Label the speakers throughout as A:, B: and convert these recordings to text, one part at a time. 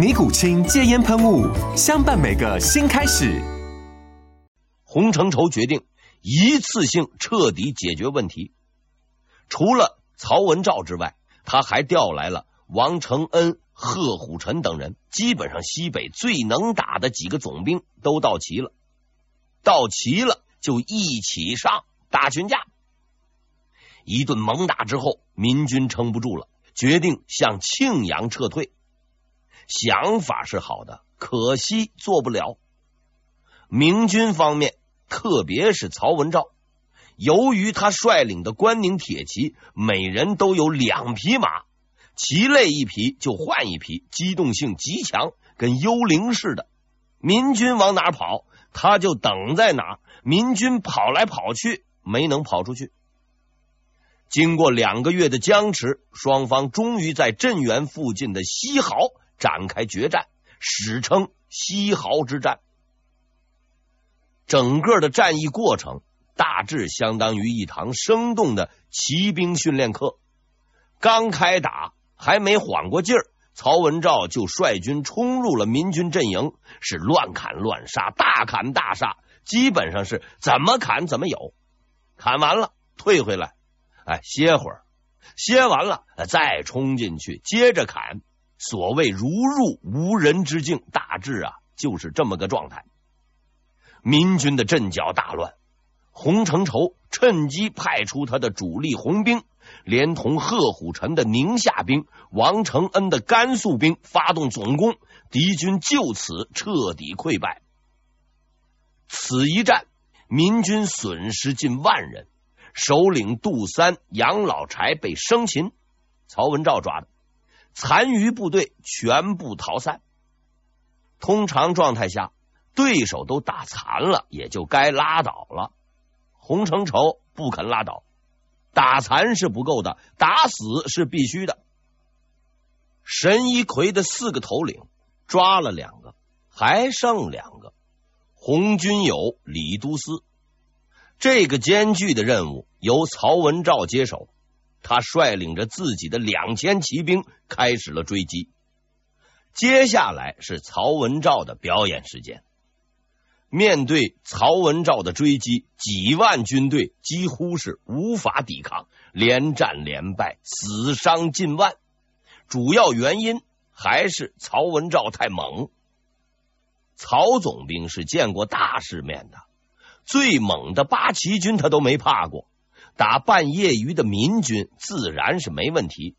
A: 尼古清戒烟喷雾，相伴每个新开始。
B: 洪承畴决定一次性彻底解决问题，除了曹文照之外，他还调来了王承恩、贺虎臣等人，基本上西北最能打的几个总兵都到齐了。到齐了，就一起上打群架。一顿猛打之后，民军撑不住了，决定向庆阳撤退。想法是好的，可惜做不了。明军方面，特别是曹文照，由于他率领的关宁铁骑每人都有两匹马，骑累一匹就换一匹，机动性极强，跟幽灵似的。民军往哪跑，他就等在哪。民军跑来跑去，没能跑出去。经过两个月的僵持，双方终于在镇原附近的西壕。展开决战，史称西濠之战。整个的战役过程大致相当于一堂生动的骑兵训练课。刚开打还没缓过劲儿，曹文照就率军冲入了民军阵营，是乱砍乱杀，大砍大杀，基本上是怎么砍怎么有。砍完了退回来，哎，歇会儿，歇完了再冲进去，接着砍。所谓如入无人之境，大致啊就是这么个状态。民军的阵脚大乱，洪承畴趁机派出他的主力红兵，连同贺虎臣的宁夏兵、王承恩的甘肃兵发动总攻，敌军就此彻底溃败。此一战，民军损失近万人，首领杜三、杨老柴被生擒，曹文照抓的。残余部队全部逃散。通常状态下，对手都打残了，也就该拉倒了。洪承畴不肯拉倒，打残是不够的，打死是必须的。神一揆的四个头领抓了两个，还剩两个。洪军友、李都司，这个艰巨的任务由曹文照接手。他率领着自己的两千骑兵开始了追击。接下来是曹文照的表演时间。面对曹文照的追击，几万军队几乎是无法抵抗，连战连败，死伤近万。主要原因还是曹文照太猛。曹总兵是见过大世面的，最猛的八旗军他都没怕过。打半业余的民军自然是没问题，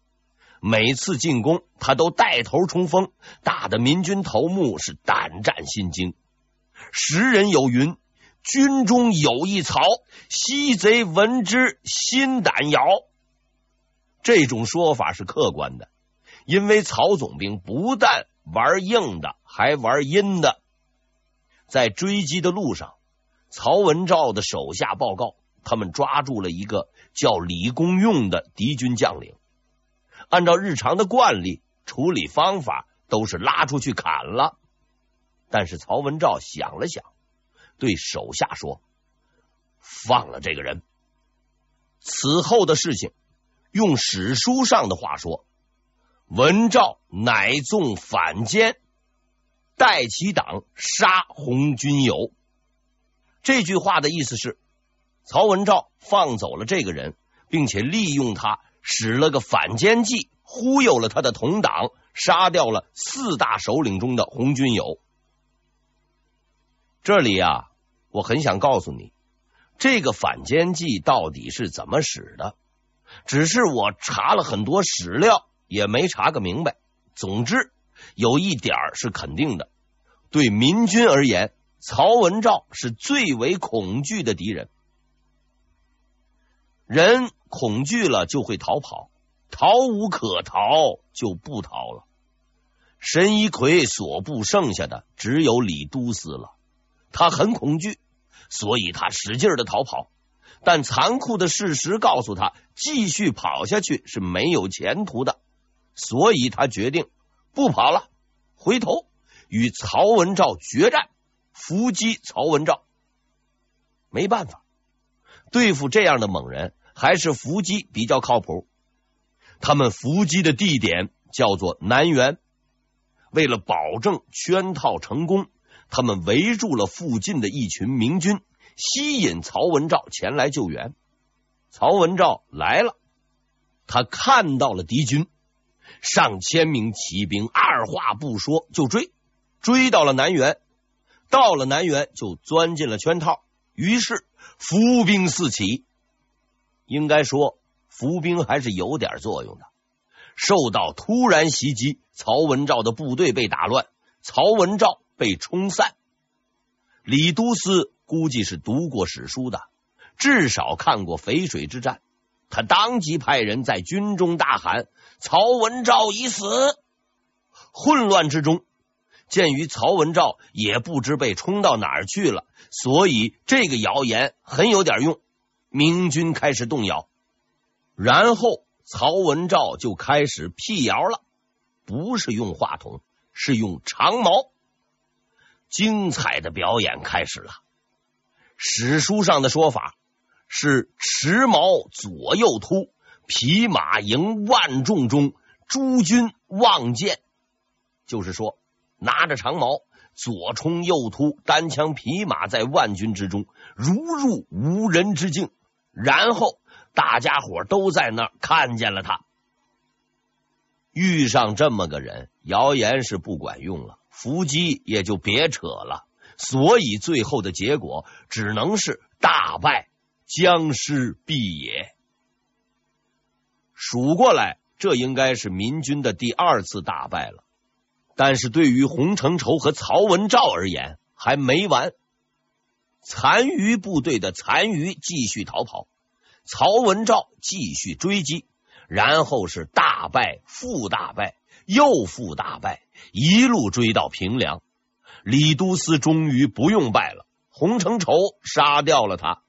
B: 每次进攻他都带头冲锋，打得民军头目是胆战心惊。时人有云：“军中有一曹，西贼闻之心胆摇。”这种说法是客观的，因为曹总兵不但玩硬的，还玩阴的。在追击的路上，曹文照的手下报告。他们抓住了一个叫李公用的敌军将领，按照日常的惯例，处理方法都是拉出去砍了。但是曹文照想了想，对手下说：“放了这个人。”此后的事情，用史书上的话说：“文照乃纵反间，带其党杀红军友。”这句话的意思是。曹文照放走了这个人，并且利用他使了个反间计，忽悠了他的同党，杀掉了四大首领中的红军友。这里啊，我很想告诉你，这个反间计到底是怎么使的。只是我查了很多史料，也没查个明白。总之，有一点是肯定的：对民军而言，曹文照是最为恐惧的敌人。人恐惧了就会逃跑，逃无可逃就不逃了。神一奎所部剩下的只有李都司了，他很恐惧，所以他使劲的逃跑。但残酷的事实告诉他，继续跑下去是没有前途的，所以他决定不跑了，回头与曹文照决战，伏击曹文照。没办法，对付这样的猛人，还是伏击比较靠谱。他们伏击的地点叫做南园，为了保证圈套成功，他们围住了附近的一群明军。吸引曹文照前来救援。曹文照来了，他看到了敌军，上千名骑兵二话不说就追，追到了南园，到了南园就钻进了圈套。于是伏兵四起。应该说，伏兵还是有点作用的。受到突然袭击，曹文照的部队被打乱，曹文照被冲散。李都司。估计是读过史书的，至少看过淝水之战。他当即派人在军中大喊：“曹文照已死！”混乱之中，鉴于曹文照也不知被冲到哪儿去了，所以这个谣言很有点用。明军开始动摇，然后曹文照就开始辟谣了，不是用话筒，是用长矛。精彩的表演开始了。史书上的说法是持矛左右突，匹马迎万众中，诸军望见。就是说，拿着长矛左冲右突，单枪匹马在万军之中，如入无人之境。然后大家伙都在那儿看见了他。遇上这么个人，谣言是不管用了，伏击也就别扯了。所以最后的结果只能是大败，僵尸必也。数过来，这应该是民军的第二次大败了。但是对于洪承畴和曹文照而言，还没完。残余部队的残余继续逃跑，曹文照继续追击，然后是大败复大败，又复大败，一路追到平凉。李都司终于不用败了，洪承畴杀掉了他，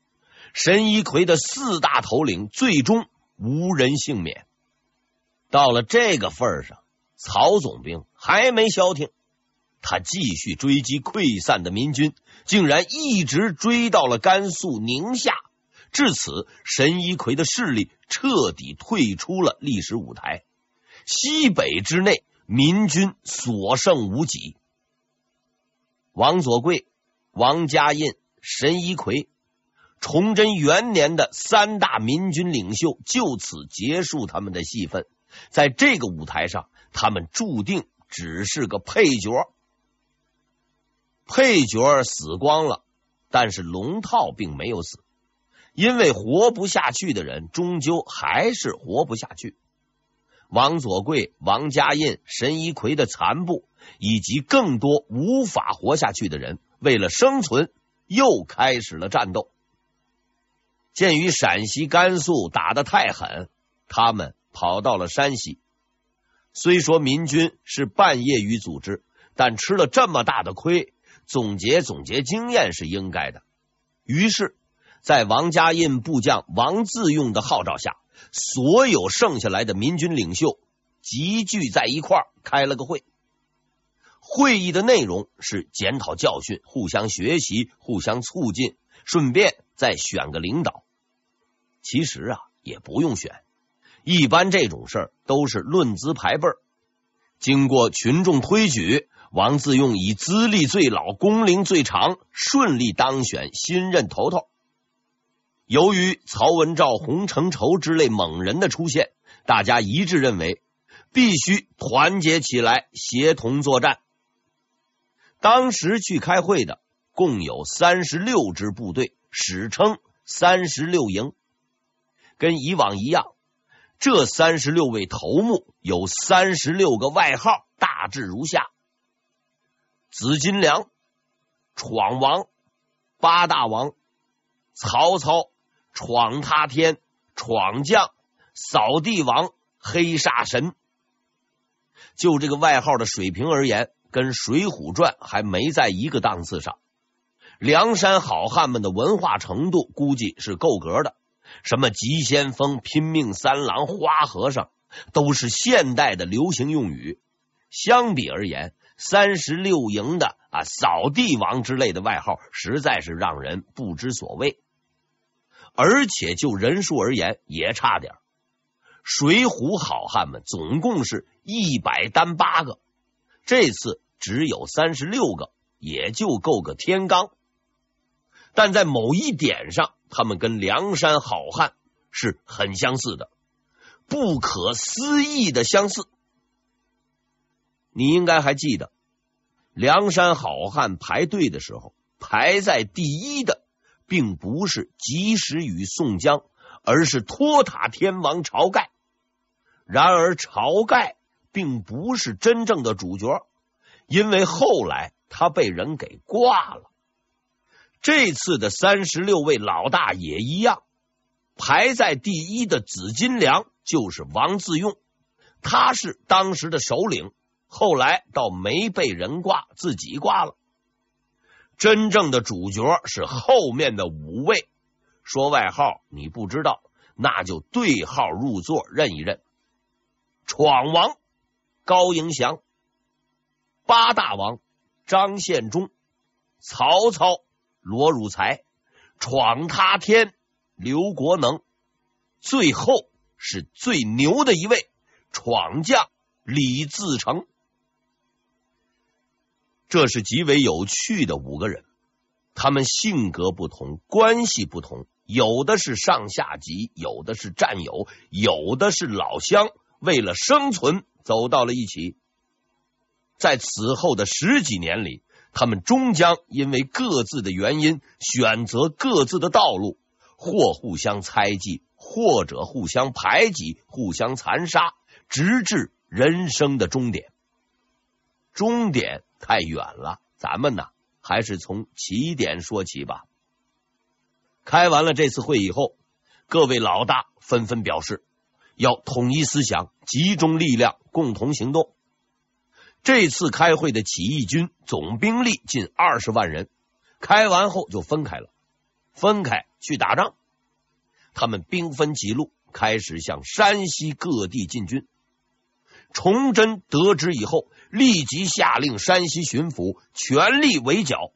B: 神一奎的四大头领最终无人幸免。到了这个份上，曹总兵还没消停，他继续追击溃散的民军，竟然一直追到了甘肃宁夏。至此，神一奎的势力彻底退出了历史舞台，西北之内，民军所剩无几。王左贵、王家印、神一奎，崇祯元年的三大民军领袖就此结束他们的戏份。在这个舞台上，他们注定只是个配角。配角死光了，但是龙套并没有死，因为活不下去的人终究还是活不下去。王左贵、王家印、神一奎的残部。以及更多无法活下去的人，为了生存，又开始了战斗。鉴于陕西、甘肃打得太狠，他们跑到了山西。虽说民军是半业余组织，但吃了这么大的亏，总结总结经验是应该的。于是，在王家印部将王自用的号召下，所有剩下来的民军领袖集聚在一块儿，开了个会。会议的内容是检讨教训，互相学习，互相促进，顺便再选个领导。其实啊，也不用选，一般这种事儿都是论资排辈儿。经过群众推举，王自用以资历最老、工龄最长，顺利当选新任头头。由于曹文照、洪承畴之类猛人的出现，大家一致认为必须团结起来，协同作战。当时去开会的共有三十六支部队，史称三十六营。跟以往一样，这三十六位头目有三十六个外号，大致如下：紫金梁、闯王、八大王、曹操、闯他天、闯将、扫地王、黑煞神。就这个外号的水平而言，跟《水浒传》还没在一个档次上。梁山好汉们的文化程度估计是够格的，什么急先锋、拼命三郎、花和尚，都是现代的流行用语。相比而言，三十六营的啊扫地王之类的外号，实在是让人不知所谓。而且就人数而言，也差点。水浒好汉们总共是一百单八个，这次只有三十六个，也就够个天罡。但在某一点上，他们跟梁山好汉是很相似的，不可思议的相似。你应该还记得，梁山好汉排队的时候，排在第一的并不是及时雨宋江，而是托塔天王晁盖。然而，晁盖并不是真正的主角，因为后来他被人给挂了。这次的三十六位老大也一样，排在第一的紫金梁就是王自用，他是当时的首领，后来倒没被人挂，自己挂了。真正的主角是后面的五位，说外号你不知道，那就对号入座认一认。闯王高迎祥，八大王张献忠，曹操罗汝才，闯他天刘国能，最后是最牛的一位闯将李自成。这是极为有趣的五个人，他们性格不同，关系不同，有的是上下级，有的是战友，有的是老乡。为了生存，走到了一起。在此后的十几年里，他们终将因为各自的原因选择各自的道路，或互相猜忌，或者互相排挤，互相残杀，直至人生的终点。终点太远了，咱们呢，还是从起点说起吧。开完了这次会以后，各位老大纷纷表示。要统一思想，集中力量，共同行动。这次开会的起义军总兵力近二十万人，开完后就分开了，分开去打仗。他们兵分几路，开始向山西各地进军。崇祯得知以后，立即下令山西巡抚全力围剿。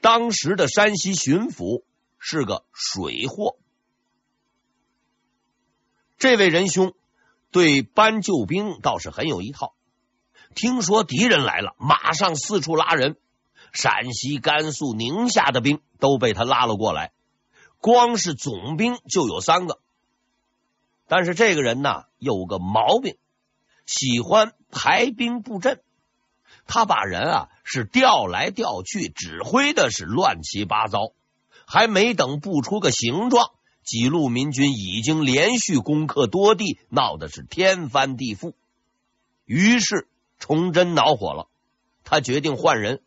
B: 当时的山西巡抚是个水货。这位仁兄对搬救兵倒是很有一套。听说敌人来了，马上四处拉人，陕西、甘肃、宁夏的兵都被他拉了过来，光是总兵就有三个。但是这个人呢，有个毛病，喜欢排兵布阵。他把人啊是调来调去，指挥的是乱七八糟，还没等布出个形状。几路民军已经连续攻克多地，闹得是天翻地覆。于是崇祯恼火了，他决定换人，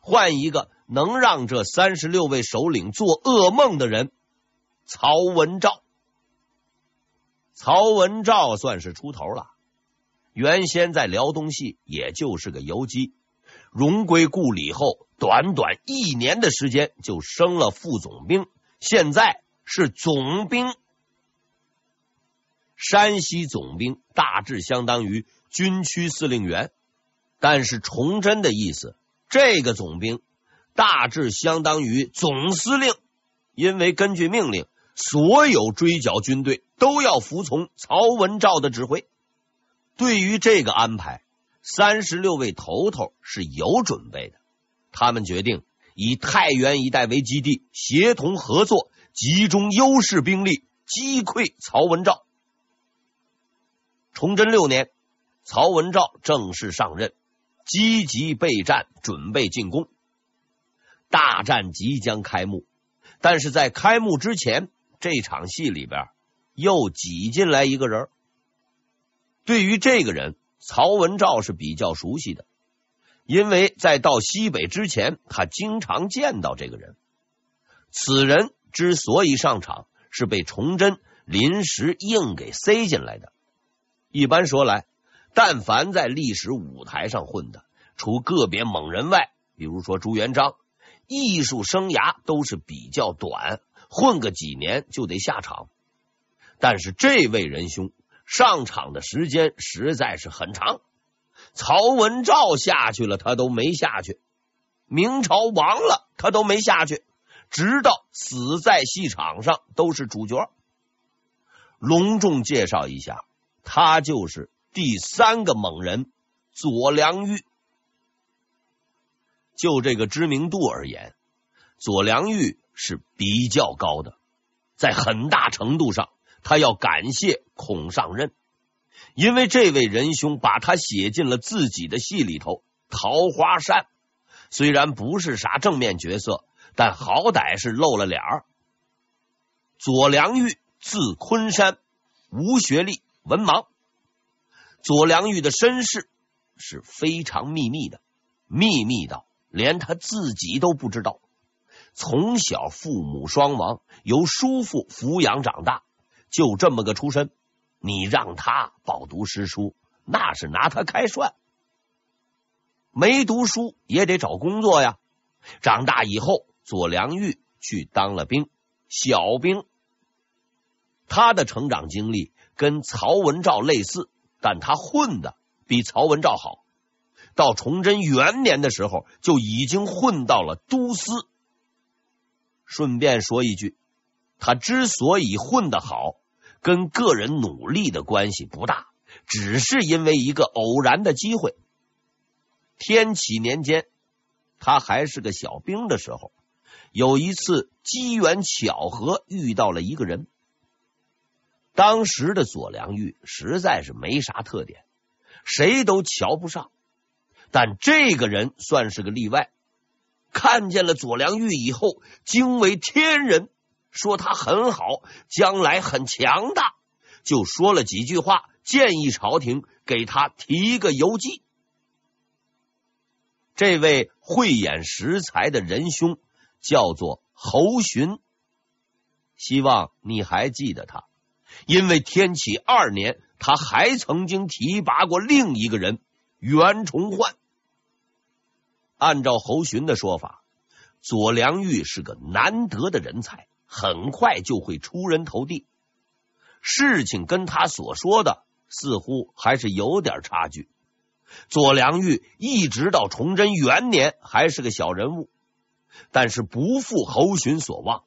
B: 换一个能让这三十六位首领做噩梦的人——曹文照。曹文照算是出头了，原先在辽东系，也就是个游击，荣归故里后，短短一年的时间就升了副总兵，现在。是总兵，山西总兵大致相当于军区司令员，但是崇祯的意思，这个总兵大致相当于总司令，因为根据命令，所有追剿军队都要服从曹文照的指挥。对于这个安排，三十六位头头是有准备的，他们决定以太原一带为基地，协同合作。集中优势兵力击溃曹文照。崇祯六年，曹文照正式上任，积极备战，准备进攻。大战即将开幕，但是在开幕之前，这场戏里边又挤进来一个人。对于这个人，曹文照是比较熟悉的，因为在到西北之前，他经常见到这个人。此人之所以上场，是被崇祯临时硬给塞进来的。一般说来，但凡在历史舞台上混的，除个别猛人外，比如说朱元璋，艺术生涯都是比较短，混个几年就得下场。但是这位仁兄上场的时间实在是很长，曹文照下去了，他都没下去；明朝亡了，他都没下去。直到死在戏场上，都是主角。隆重介绍一下，他就是第三个猛人左良玉。就这个知名度而言，左良玉是比较高的。在很大程度上，他要感谢孔尚任，因为这位仁兄把他写进了自己的戏里头。桃花扇虽然不是啥正面角色。但好歹是露了脸儿。左良玉字昆山，无学历，文盲。左良玉的身世是非常秘密的，秘密到连他自己都不知道。从小父母双亡，由叔父抚养长大，就这么个出身。你让他饱读诗书，那是拿他开涮。没读书也得找工作呀。长大以后。左良玉去当了兵，小兵。他的成长经历跟曹文照类似，但他混的比曹文照好。到崇祯元年的时候，就已经混到了都司。顺便说一句，他之所以混得好，跟个人努力的关系不大，只是因为一个偶然的机会。天启年间，他还是个小兵的时候。有一次机缘巧合遇到了一个人，当时的左良玉实在是没啥特点，谁都瞧不上。但这个人算是个例外，看见了左良玉以后惊为天人，说他很好，将来很强大，就说了几句话，建议朝廷给他提个游击。这位慧眼识才的仁兄。叫做侯洵，希望你还记得他，因为天启二年，他还曾经提拔过另一个人袁崇焕。按照侯洵的说法，左良玉是个难得的人才，很快就会出人头地。事情跟他所说的似乎还是有点差距。左良玉一直到崇祯元年还是个小人物。但是不负侯洵所望，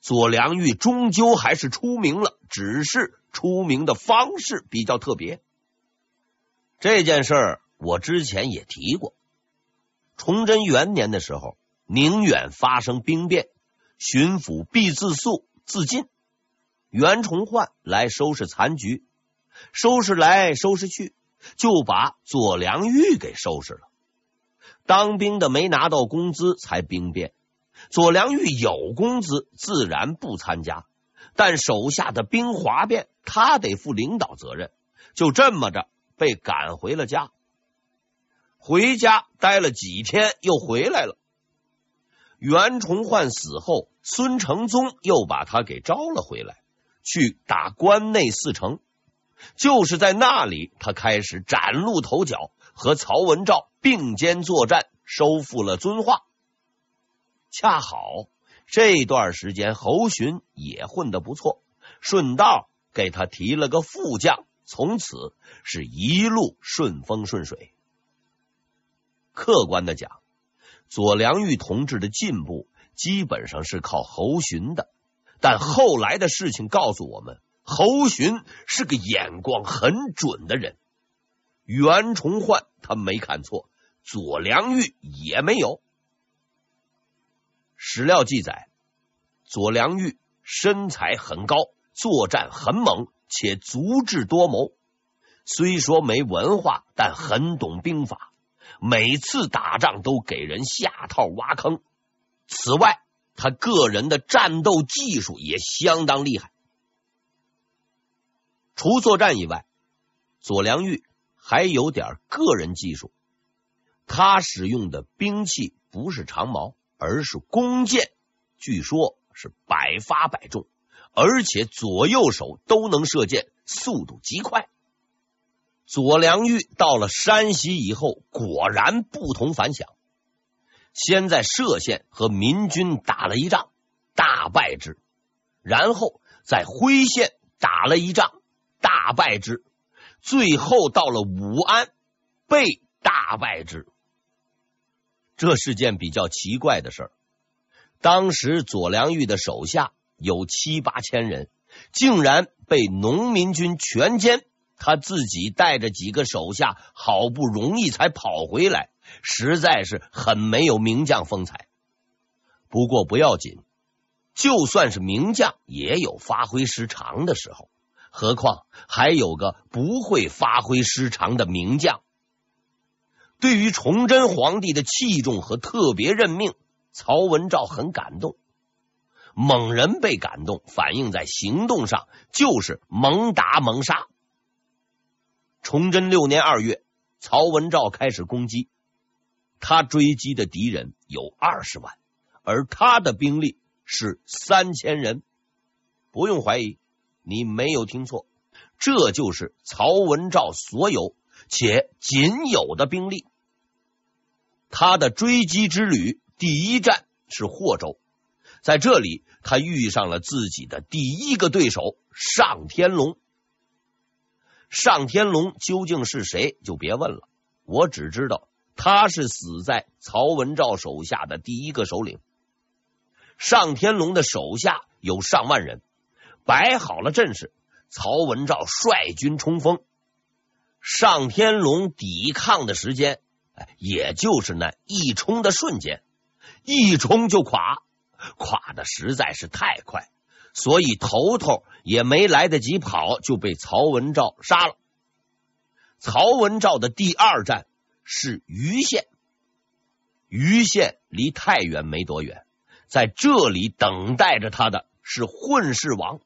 B: 左良玉终究还是出名了，只是出名的方式比较特别。这件事儿我之前也提过。崇祯元年的时候，宁远发生兵变，巡抚毕自肃自尽，袁崇焕来收拾残局，收拾来收拾去，就把左良玉给收拾了。当兵的没拿到工资才兵变，左良玉有工资，自然不参加。但手下的兵哗变，他得负领导责任。就这么着被赶回了家。回家待了几天，又回来了。袁崇焕死后，孙承宗又把他给招了回来，去打关内四城。就是在那里，他开始崭露头角。和曹文照并肩作战，收复了遵化。恰好这段时间，侯洵也混得不错，顺道给他提了个副将，从此是一路顺风顺水。客观的讲，左良玉同志的进步基本上是靠侯洵的，但后来的事情告诉我们，侯洵是个眼光很准的人。袁崇焕他没看错，左良玉也没有。史料记载，左良玉身材很高，作战很猛，且足智多谋。虽说没文化，但很懂兵法。每次打仗都给人下套挖坑。此外，他个人的战斗技术也相当厉害。除作战以外，左良玉还有点个人技术。他使用的兵器不是长矛，而是弓箭，据说是百发百中，而且左右手都能射箭，速度极快。左良玉到了山西以后，果然不同凡响。先在歙县和民军打了一仗，大败之；然后在辉县打了一仗，大败之；最后到了武安，被大败之。这是件比较奇怪的事儿。当时左良玉的手下有七八千人，竟然被农民军全歼。他自己带着几个手下，好不容易才跑回来，实在是很没有名将风采。不过不要紧，就算是名将，也有发挥失常的时候。何况还有个不会发挥失常的名将。对于崇祯皇帝的器重和特别任命，曹文照很感动。猛人被感动，反映在行动上就是猛打猛杀。崇祯六年二月，曹文照开始攻击。他追击的敌人有二十万，而他的兵力是三千人。不用怀疑，你没有听错，这就是曹文照所有且仅有的兵力。他的追击之旅第一站是霍州，在这里他遇上了自己的第一个对手上天龙。尚天龙究竟是谁？就别问了。我只知道他是死在曹文照手下的第一个首领。尚天龙的手下有上万人，摆好了阵势，曹文照率军冲锋。尚天龙抵抗的时间，也就是那一冲的瞬间，一冲就垮，垮的实在是太快。所以头头也没来得及跑，就被曹文照杀了。曹文照的第二站是盂县，盂县离太原没多远，在这里等待着他的是混世王。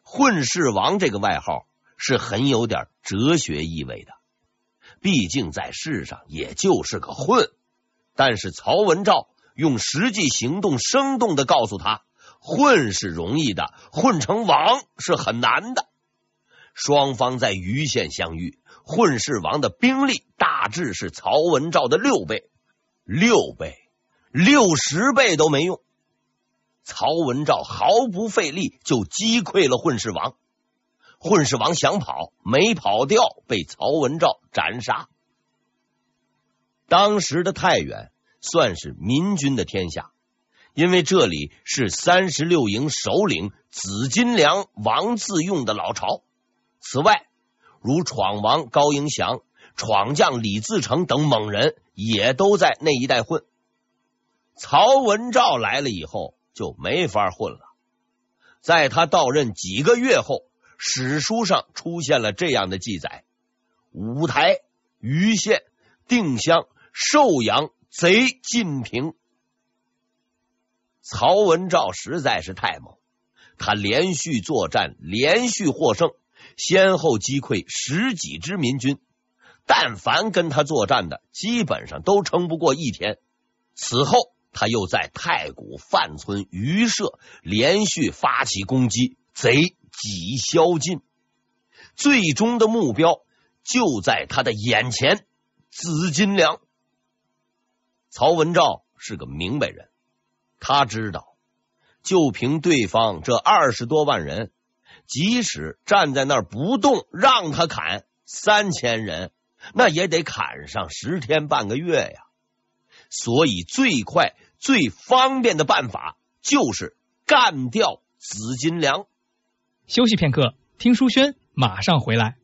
B: 混世王这个外号是很有点哲学意味的，毕竟在世上也就是个混。但是曹文照用实际行动生动的告诉他。混是容易的，混成王是很难的。双方在盂县相遇，混世王的兵力大致是曹文照的六倍，六倍、六十倍都没用。曹文照毫不费力就击溃了混世王。混世王想跑，没跑掉，被曹文照斩杀。当时的太原算是民军的天下。因为这里是三十六营首领紫金梁王自用的老巢，此外，如闯王高迎祥、闯将李自成等猛人也都在那一带混。曹文照来了以后就没法混了。在他到任几个月后，史书上出现了这样的记载：五台、盂县、定襄、寿阳贼晋平。曹文照实在是太猛，他连续作战，连续获胜，先后击溃十几支民军。但凡跟他作战的，基本上都撑不过一天。此后，他又在太谷、范村、榆社连续发起攻击，贼几消尽。最终的目标就在他的眼前——紫金梁。曹文照是个明白人。他知道，就凭对方这二十多万人，即使站在那儿不动，让他砍三千人，那也得砍上十天半个月呀。所以，最快最方便的办法就是干掉紫金梁。
C: 休息片刻，听书轩，马上回来。